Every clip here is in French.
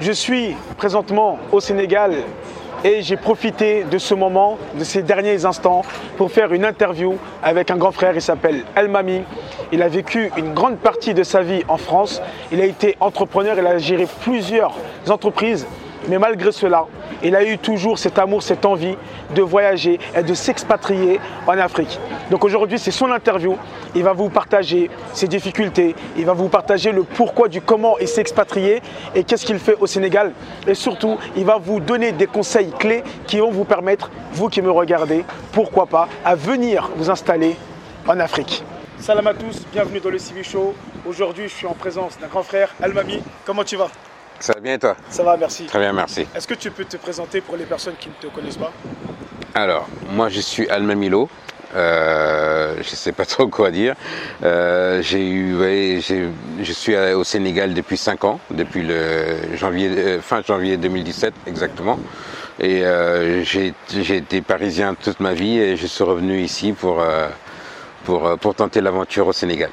Je suis présentement au Sénégal et j'ai profité de ce moment, de ces derniers instants, pour faire une interview avec un grand frère. Il s'appelle El Mami. Il a vécu une grande partie de sa vie en France. Il a été entrepreneur, il a géré plusieurs entreprises. Mais malgré cela, il a eu toujours cet amour, cette envie de voyager et de s'expatrier en Afrique. Donc aujourd'hui, c'est son interview. Il va vous partager ses difficultés, il va vous partager le pourquoi du comment il s'est expatrié et qu'est-ce qu'il fait au Sénégal. Et surtout, il va vous donner des conseils clés qui vont vous permettre, vous qui me regardez, pourquoi pas, à venir vous installer en Afrique. Salam à tous, bienvenue dans le CV Show. Aujourd'hui, je suis en présence d'un grand frère, Almami. Comment tu vas? Ça va bien et toi Ça va, merci. Très bien, merci. Est-ce que tu peux te présenter pour les personnes qui ne te connaissent pas Alors, moi je suis Alma Milo. Euh, je ne sais pas trop quoi dire. Euh, j'ai eu, ouais, je suis au Sénégal depuis 5 ans, depuis le janvier, euh, fin janvier 2017 exactement. Et j'ai été parisien toute ma vie et je suis revenu ici pour, pour, pour tenter l'aventure au Sénégal.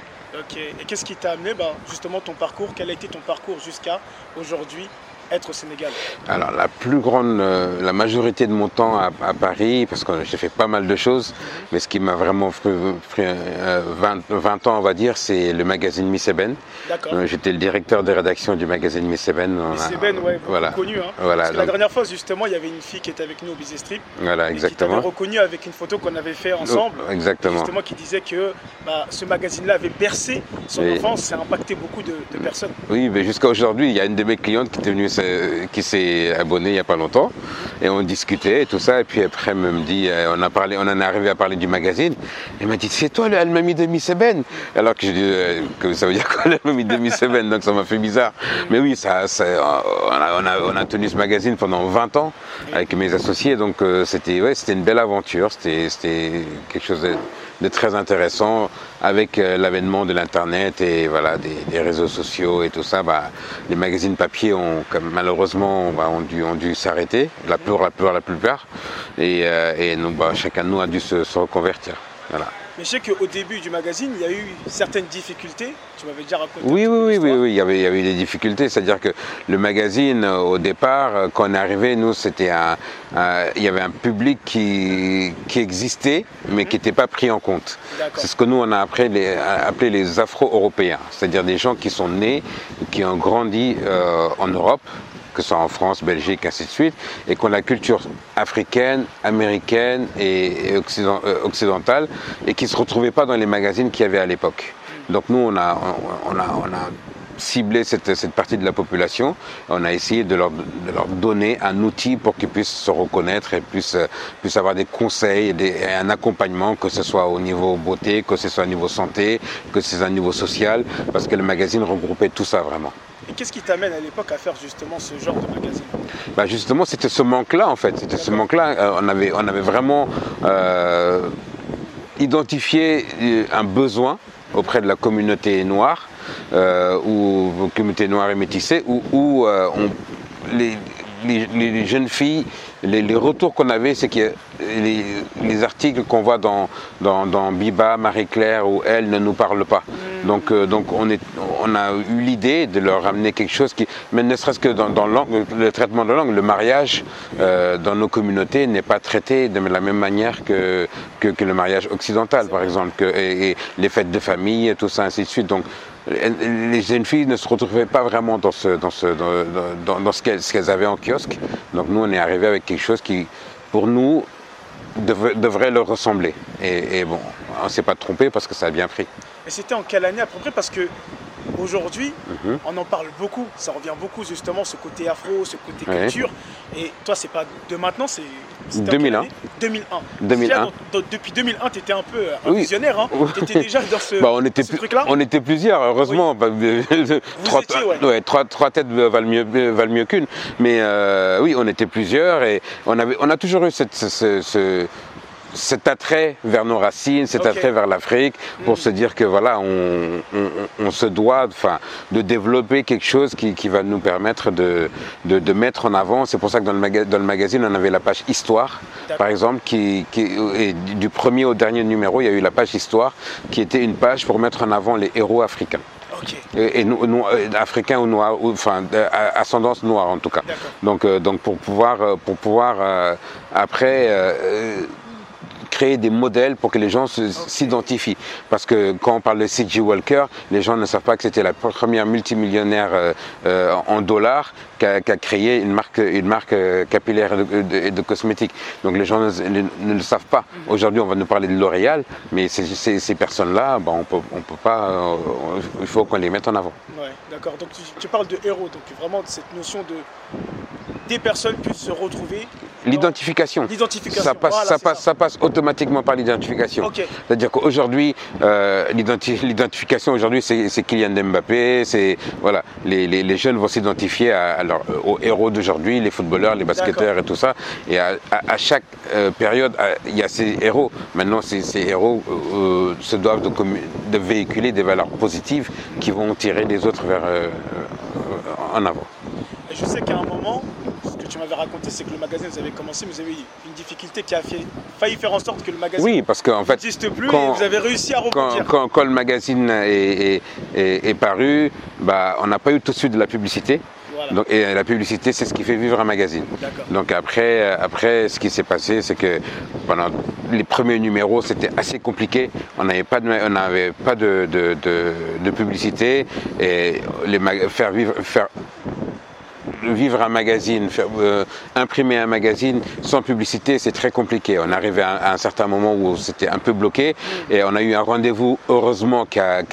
Et qu'est-ce qui t'a amené bah, justement ton parcours? Quel a été ton parcours jusqu'à aujourd'hui? Être au Sénégal Alors la plus grande, euh, la majorité de mon temps à, à Paris, parce que j'ai fait pas mal de choses, mais ce qui m'a vraiment pris, pris, euh, 20, 20 ans, on va dire, c'est le magazine Miss Eben. D'accord. Euh, J'étais le directeur de rédaction du magazine Miss Eben. On Mais a- c'est Ben, ouais, voilà. connu. Hein. Voilà, Parce que la dernière fois, justement, il y avait une fille qui était avec nous au Busy Strip. Voilà, et qui exactement. reconnu avec une photo qu'on avait fait ensemble. Exactement. Justement, qui disait que bah, ce magazine-là avait bercé son Oui. enfance, ça a impacté beaucoup de, de personnes. Oui, mais jusqu'à aujourd'hui, il y a une de mes clientes qui était venue, qui s'est abonnée il n'y a pas longtemps, et on discutait et tout ça, et puis après elle me dit, euh, on a parlé, on en est arrivé à parler du magazine, elle m'a dit, c'est toi le Almami de Miss Eben. Alors que je dis, euh, ça veut dire quoi l'Almami de Miss Eben? Donc ça m'a fait bizarre. Mais oui, ça, on, a, on, a, tenu ce magazine pendant 20 ans avec mes associés, donc euh, c'était ouais, une belle aventure, c'était quelque chose de, de très intéressant avec euh, l'avènement de l'internet et voilà des, réseaux sociaux et tout ça. Bah, les magazines papier ont comme, malheureusement bah, ont dû, ont dû s'arrêter, la plupart, la plupart, la plupart, et, euh, et nous, bah, chacun de nous a dû se, se reconvertir. Voilà. Mais je sais qu'au début du magazine, il y a eu certaines difficultés. Tu m'avais déjà raconté. Oui, oui, oui, oui, oui, il y avait, il y avait eu des difficultés. C'est-à-dire que le magazine, euh, au départ, euh, quand on est arrivé, nous, c'était un, un- il y avait un public qui, qui existait, mais qui n'était pas pris en compte. C'est ce que nous, on a appelé les, appelé les Afro-Européens, c'est-à-dire des gens qui sont nés, qui ont grandi euh, en Europe, que ce soit en France, Belgique, ainsi de suite, et qui ont la culture africaine, américaine et, euh, occidentale, et qui ne se retrouvaient pas dans les magazines qu'il y avait à l'époque. Donc nous, on a, on a, on a ciblé cette, cette partie de la population. On a essayé de leur, de leur donner un outil pour qu'ils puissent se reconnaître et puissent, puissent avoir des conseils et, des- et un accompagnement, que ce soit au niveau beauté, que ce soit au niveau santé, que ce soit au niveau social, parce que le magazine regroupait tout ça vraiment. Et qu'est-ce qui t'amène à l'époque à faire justement ce genre de magazine? Bah justement, c'était ce manque-là, en fait. C'était ce manque-là. Euh, on, avait, on avait vraiment euh, identifié euh, un besoin auprès de la communauté noire, ou communauté noire et métissée, où, où, euh, on- les, les- les jeunes filles, les, les retours qu'on avait, c'est que les, les articles qu'on voit dans, dans, dans Biba, Marie-Claire ou Elle ne nous parlent pas. Donc, euh, donc on, est, on a eu l'idée de leur amener quelque chose qui, mais ne serait-ce que dans, le traitement de langue, le mariage euh, dans nos communautés n'est pas traité de la même manière que, que, le mariage occidental, par exemple, et, les fêtes de famille, et tout ça, ainsi de suite. Donc, les jeunes filles ne se retrouvaient pas vraiment dans ce, dans ce, dans, ce qu'elles avaient en kiosque. Donc nous, on est arrivé avec quelque chose qui, pour nous, devrait, leur ressembler. Et, et bon, on ne s'est pas trompé parce que ça a bien pris. Et c'était en quelle année à peu près? Parce que aujourd'hui, Mhm. on en parle beaucoup. Ça revient beaucoup justement, ce côté afro, ce côté Ouais. culture. Et toi, c'est pas de maintenant, c'est. c'était en quelle 2001. année? 2001. 2001. Déjà, dans- dans- depuis 2001, tu étais un peu euh, un Oui. visionnaire. Hein. Tu étais déjà dans ce, Bah, on, était ce truc-là? on était plusieurs, heureusement. Bah, trois, étiez, ouais. trois- trois têtes valent mieux, valent mieux qu'une. Mais euh, oui, on était plusieurs et on, avait, on a toujours eu cette, ce- ce- ce- cet attrait vers nos racines, cet attrait vers l'Afrique, pour se dire que voilà, on, on- on se doit enfin, de développer quelque chose qui, qui va nous permettre de, de, de mettre en avant. C'est pour ça que dans le, maga- dans le magazine, on avait la page Histoire, par exemple, qui, qui et du premier au dernier numéro, il y a eu la page Histoire, qui était une page pour mettre en avant les héros africains. Ok. Et, et no- no- euh, africain ou noir, ou, enfin euh, ascendance noire en tout cas. Donc, euh, donc pour pouvoir, pour pouvoir euh, après euh, créer des modèles pour que les gens s'identifient. Parce que quand on parle de C.G. Walker, les gens ne savent pas que c'était la première multimillionnaire euh, euh, en dollars qui a, créé une marque, une marque euh, capillaire et de, de- et de cosmétiques. Donc les gens ne, le savent pas. Aujourd'hui, on va nous parler de L'Oréal, mais ces, ces- ces personnes-là, ben, on peut, on peut pas. il faut qu'on les mette en avant. Ouais, d'accord. Donc tu, tu parles de héros, donc vraiment de cette notion de des personnes puissent se retrouver. L'identification. L'identification. Ça passe, Voilà, ça, passe, ça. ça passe automatiquement par l'identification. C'est-à-dire qu'aujourd'hui, euh, l'identi- l'identification aujourd'hui, c'est Kylian Mbappé, c'est voilà, les, les- les jeunes vont s'identifier leur- aux héros d'aujourd'hui, les footballeurs, les basketteurs et tout ça. Et à, à- à chaque euh, période, il y a ces héros. Maintenant, ces, ces héros euh, se doivent de, de véhiculer des valeurs positives qui vont tirer les autres vers euh, euh, en avant. Je sais qu'à un moment, tu m'avais raconté, c'est que le magazine, vous avez commencé, mais vous avez eu une difficulté qui a fait, failli faire en sorte que le magazine Oui, parce qu'en fait, n'existe plus quand- et vous avez réussi à rebondir. quand- quand le magazine est, est- est- est paru, bah, on n'a pas eu tout de suite de la publicité. Voilà. Donc, et la publicité, c'est ce qui fait vivre un magazine. Donc après, euh, après, ce qui s'est passé, c'est que pendant les premiers numéros, c'était assez compliqué. On n'avait pas de, on n'avait pas de, de- de- de publicité et les faire vivre, faire vivre un magazine, euh, imprimer un magazine sans publicité, c'est très compliqué. On arrivait à, un certain moment où c'était un peu bloqué et on a eu un rendez-vous, heureusement, qui a,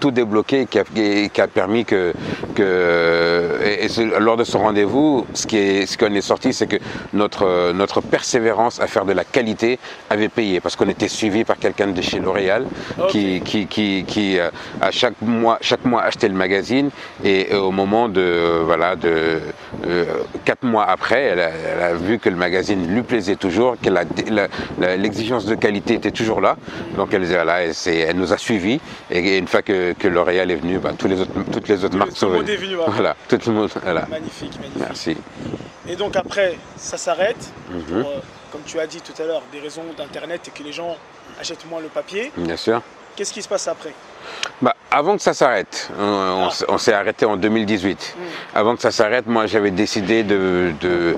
tout débloqué, qui a permis que... que et, lors de ce rendez-vous, ce qui est, ce qu'on est sorti, c'est que notre, notre persévérance à faire de la qualité avait payé parce qu'on était suivi par quelqu'un de chez L'Oréal qui, qui, qui, qui, euh, à chaque mois, chaque mois achetait le magazine et euh, au moment de euh, voilà de euh, quatre mois après, elle a, elle a vu que le magazine lui plaisait toujours, que l'exigence de qualité était toujours là. Donc elle, voilà, elle, elle nous a suivis et une fois que, que L'Oréal est venu, bah, tous les autres, toutes les autres marques sont le monde venues. est venu, voilà. Voilà, tout le monde. Voilà. Magnifique, magnifique. Merci. Et donc après, ça s'arrête. Mhm. euh, comme tu as dit tout à l'heure, des raisons d'Internet et que les gens achètent moins le papier. Bien sûr. Qu'est-ce qui se passe après? Bah, avant que ça s'arrête, on, Ah. on s'est arrêté en 2018. Mm. Avant que ça s'arrête, moi j'avais décidé de, de,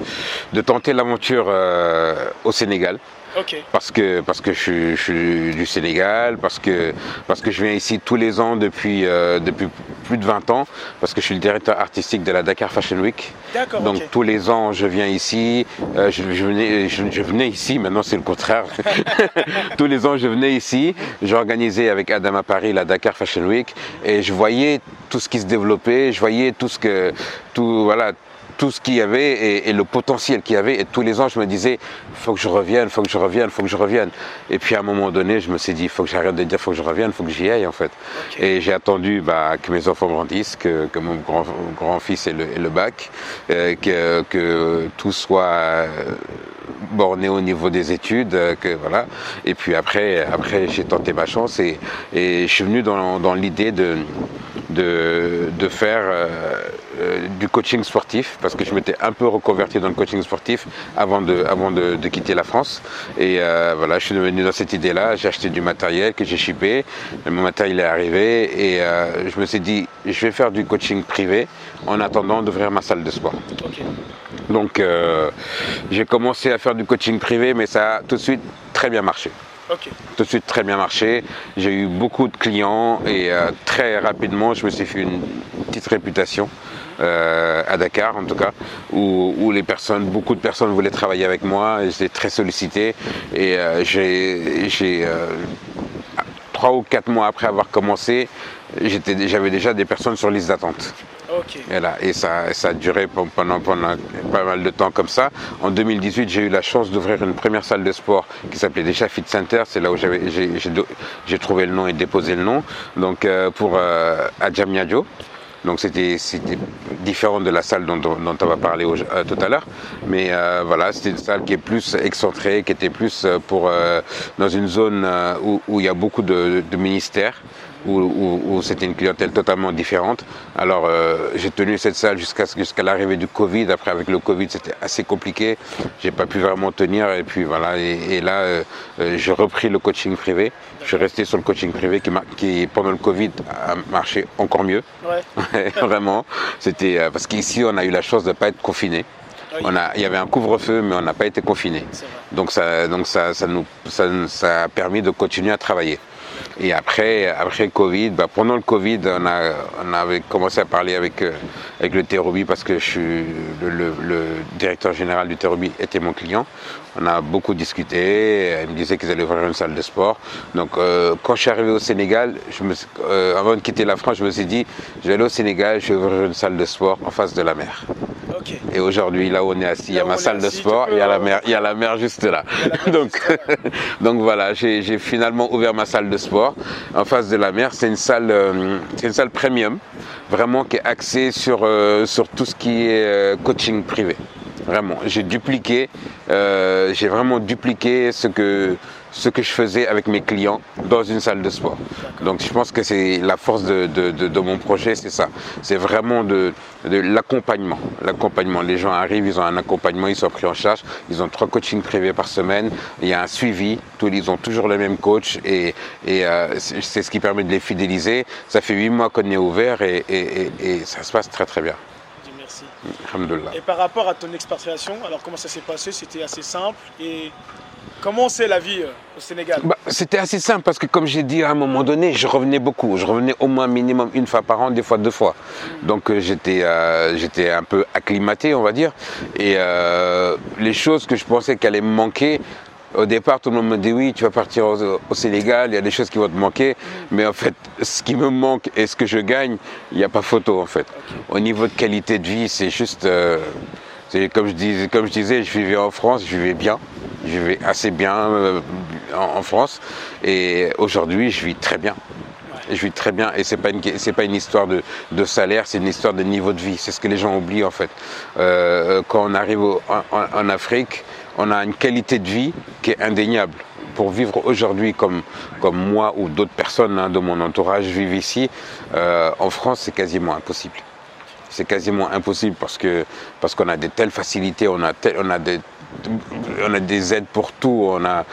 de tenter l'aventure euh, au Sénégal. Parce que, parce que je, suis- du Sénégal, parce que, parce que je viens ici tous les ans depuis, euh, depuis plus de 20 ans, parce que je suis le directeur artistique de la Dakar Fashion Week. Donc tous les ans, je viens ici. euh, je, je venais, je, je venais ici. Maintenant, c'est le contraire. tous les ans, je venais ici. J'organisais avec Adam à Paris la Dakar Fashion Week et je voyais tout ce qui se développait. Je voyais tout ce que, tout voilà, tout ce qu'il y avait et, et le potentiel qu'il y avait. Et tous les ans, je me disais, faut que je revienne, faut que je revienne, faut que je revienne. Et puis à un moment donné, je me suis dit, faut que j'arrête de dire, faut que je revienne, faut que j'y aille en fait. Et j'ai attendu bah, que mes enfants grandissent, que, que mon grand, grand-fils ait le, ait le bac, euh, que, que tout soit euh, borné au niveau des études, euh, que voilà. Et puis après, après j'ai tenté ma chance et, je suis venu dans, dans l'idée de, de, faire euh, euh, du coaching sportif parce que je m'étais un peu reconverti dans le coaching sportif avant de, avant de, quitter la France. Et voilà, je suis devenu dans cette idée-là. J'ai acheté du matériel que j'ai shippé. Mon matériel est arrivé et je me suis dit, je vais faire du coaching privé en attendant d'ouvrir ma salle de sport. Donc euh, j'ai commencé à faire du coaching privé, mais ça a tout de suite très bien marché tout de suite très bien marché. J'ai eu beaucoup de clients et euh, très rapidement, je me suis fait une petite réputation. euh, à Dakar en tout cas, où, où les personnes, beaucoup de personnes voulaient travailler avec moi, j'étais très sollicité et j'ai, trois ou quatre mois après avoir commencé, j'avais déjà des personnes sur liste d'attente. Et, là, et ça, ça a duré pendant, pendant pas mal de temps comme ça. En 2018, j'ai eu la chance d'ouvrir une première salle de sport qui s'appelait déjà Fit Center. C'est là où j'ai, trouvé le nom et déposé le nom. Donc euh, pour euh. Donc c'était, différent de la salle dont, dont- dont on va parler au- euh, tout à l'heure. Mais euh, voilà, c'était une salle qui est plus excentrée, qui était plus euh, pour dans une zone où, où il y a beaucoup de, de ministères où, c'était une clientèle totalement différente. Alors euh, j'ai tenu cette salle jusqu'à jusqu'à l'arrivée du Covid. Après avec le Covid c'était assez compliqué. J'ai pas pu vraiment tenir et puis voilà. Et, là euh, euh, j'ai repris le coaching privé. Je suis resté sur le coaching privé qui, qui pendant le Covid a marché encore mieux. Ouais. vraiment. C'était parce qu'ici on a eu la chance de ne pas être confiné. On a, il y avait un couvre-feu, mais on n'a pas été confiné. Donc, ça, donc ça, ça, nous, ça, ça a permis de continuer à travailler. Et après, après Covid, bah pendant le Covid, on, avait commencé à parler avec, euh, avec le Terrobi parce que le, directeur général du Terrobi était mon client. On a beaucoup discuté. Ils me disaient qu'ils allaient ouvrir une salle de sport. Donc, euh, quand je suis arrivé au Sénégal, je me, euh, avant de quitter la France, je me suis dit, je vais aller au Sénégal, je vais ouvrir une salle de sport en face de la mer. Et aujourd'hui, là où on est assis, il y a ma salle de sport, il y a la mer, il y a la mer juste là. Donc, donc voilà, j'ai finalement ouvert ma salle de sport en face de la mer. C'est une salle, euh, une salle premium, vraiment qui est axée sur sur tout ce qui est coaching privé. Vraiment, j'ai dupliqué, j'ai vraiment dupliqué ce que ce que je faisais avec mes clients dans une salle de sport. Donc je pense que c'est la force de, de, de, mon projet, c'est ça. C'est vraiment de, l'accompagnement. L'accompagnement. Les gens arrivent, ils ont un accompagnement, ils sont pris en charge, ils ont trois coachings privés par semaine, il y a un suivi, tous, ils ont toujours le même coach et, et euh, c'est ce qui permet de les fidéliser. Ça fait huit mois qu'on est ouvert et, et, et, ça se passe très très bien. Et par rapport à ton expatriation, alors comment ça s'est passé? C'était assez simple et Comment c'est la vie euh, au Sénégal? Bah, C'était assez simple parce que comme j'ai dit à un moment donné, je revenais beaucoup. Je revenais au moins minimum une fois par an, des fois deux fois. Donc euh, j'étais euh, j'étais un peu acclimaté, on va dire. Et les choses que je pensais qu'elles allaient me manquer, au départ, tout le monde me dit oui, tu vas partir au, Sénégal, il y a des choses qui vont te manquer. Mais en fait, ce qui me manque et ce que je gagne, il n'y a pas photo en fait. Au niveau de qualité de vie, c'est juste... comme, je dis, comme je disais, je vivais en France, je vivais bien. Je vais assez bien euh, en, France et aujourd'hui je vis très bien. Je vis très bien et c'est pas une c'est pas une histoire de, salaire, c'est une histoire de niveau de vie. C'est ce que les gens oublient en fait. Euh, quand on arrive en, Afrique, on a une qualité de vie qui est indéniable. Pour vivre aujourd'hui comme, moi ou d'autres personnes hein, de mon entourage vivent ici, euh, en France c'est quasiment impossible c'est quasiment impossible parce que parce qu'on a de telles facilités, on a, on a des on a des aides pour tout, on a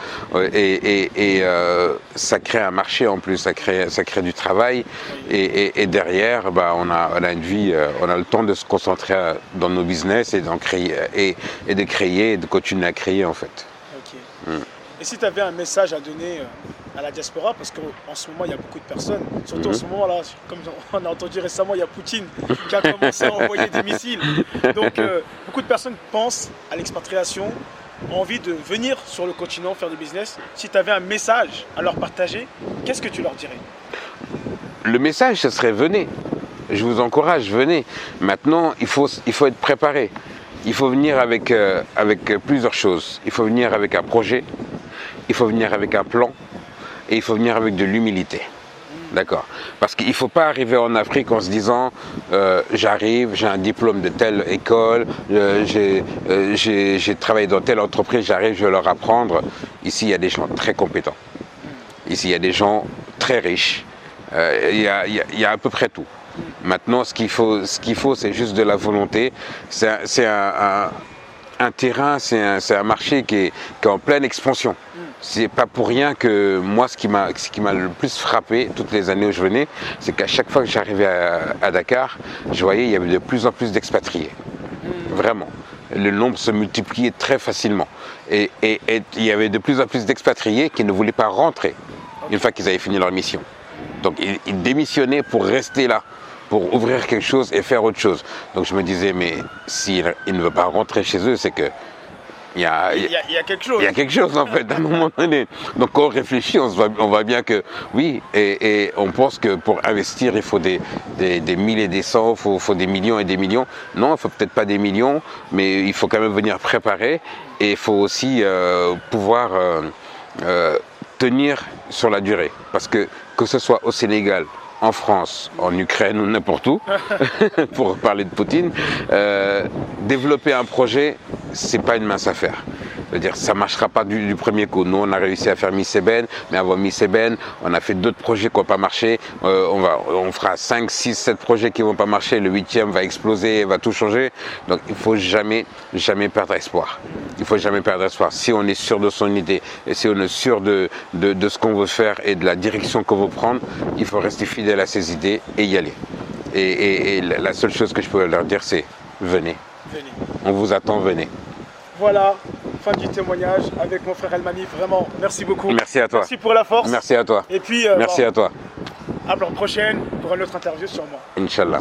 et, euh, ça crée un marché en plus, ça crée, ça crée du travail et, derrière, bah, on a, on a une vie, euh, on a le temps de se concentrer dans nos business et d'en créer et, de créer et de continuer à créer en fait. Mm. Et si tu avais un message à donner euh, à la diaspora, parce qu'en ce moment il y a beaucoup de personnes, surtout en mm-hmm. ce moment là, comme on a entendu récemment, il y a Poutine qui a commencé à envoyer des missiles. Donc beaucoup de personnes pensent à l'expatriation, ont envie de venir sur le continent faire du business. Si tu avais un message à leur partager, qu'est-ce que tu leur dirais? Le message, ce serait venez. Je vous encourage, venez. Maintenant, il faut, il faut être préparé. Il faut venir avec, euh, avec plusieurs choses. Il faut venir avec un projet, il faut venir avec un plan et il faut venir avec de l'humilité. D'accord. Parce qu'il ne faut pas arriver en Afrique en se disant euh, j'arrive, j'ai un diplôme de telle école, euh, euh, j'ai travaillé dans telle entreprise, j'arrive, je vais leur apprendre. Ici, il y a des gens très compétents. Ici, il y a des gens très riches. Il y, a, à peu près tout. Maintenant, ce qu'il faut, c'est juste de la volonté. C'est un, terrain, c'est un, marché qui est en pleine expansion c'est pas pour rien que moi, ce qui m'a, le plus frappé toutes les années où je venais, c'est qu'à chaque fois que j'arrivais à, Dakar, je voyais il y avait de plus en plus d'expatriés. Vraiment. Le nombre se multipliait très facilement. Et, il y avait de plus en plus d'expatriés qui ne voulaient pas rentrer une fois qu'ils avaient fini leur mission. Donc ils démissionnaient pour rester là pour ouvrir quelque chose et faire autre chose. Donc je me disais, mais s'ils ne veulent pas rentrer chez eux, c'est que il y, a, quelque chose. Il y a quelque chose en fait, à un moment donné. Donc quand on réfléchit, on, voit, on voit bien que oui, et, on pense que pour investir, il faut des, des, des et des cents, il faut, faut, des millions et des millions. Non, il ne faut peut-être pas des millions, mais il faut quand même venir préparer et il faut aussi euh, pouvoir euh, euh, tenir sur la durée. Parce que que ce soit au Sénégal, en France, en Ukraine ou n'importe où, pour parler de Poutine, développer un projet, c'est pas une mince affaire. C'est-à-dire ça ne marchera pas du, premier coup. Nous, on a réussi à faire Miss Eben, mais avant Miss Eben, on a fait d'autres projets qui n'ont pas marché. Euh, on, va, on fera 5, 6, 7 projets qui ne vont pas marcher. Le huitième va exploser, va tout changer. Donc il ne faut jamais, jamais perdre espoir. Il ne faut jamais perdre espoir. Si on est sûr de son idée et si on est sûr de, de, ce qu'on veut faire et de la direction qu'on veut prendre, il faut rester fidèle à ses idées et y aller. Et, la seule chose que je peux leur dire, c'est venez. venez. On vous attend, venez. Voilà, fin du témoignage avec mon frère Elmani. Vraiment, merci beaucoup. Merci à toi. Merci pour la force. Merci à toi. Et puis, euh, merci à toi. À la prochaine pour une autre interview sur moi. Inch'Allah.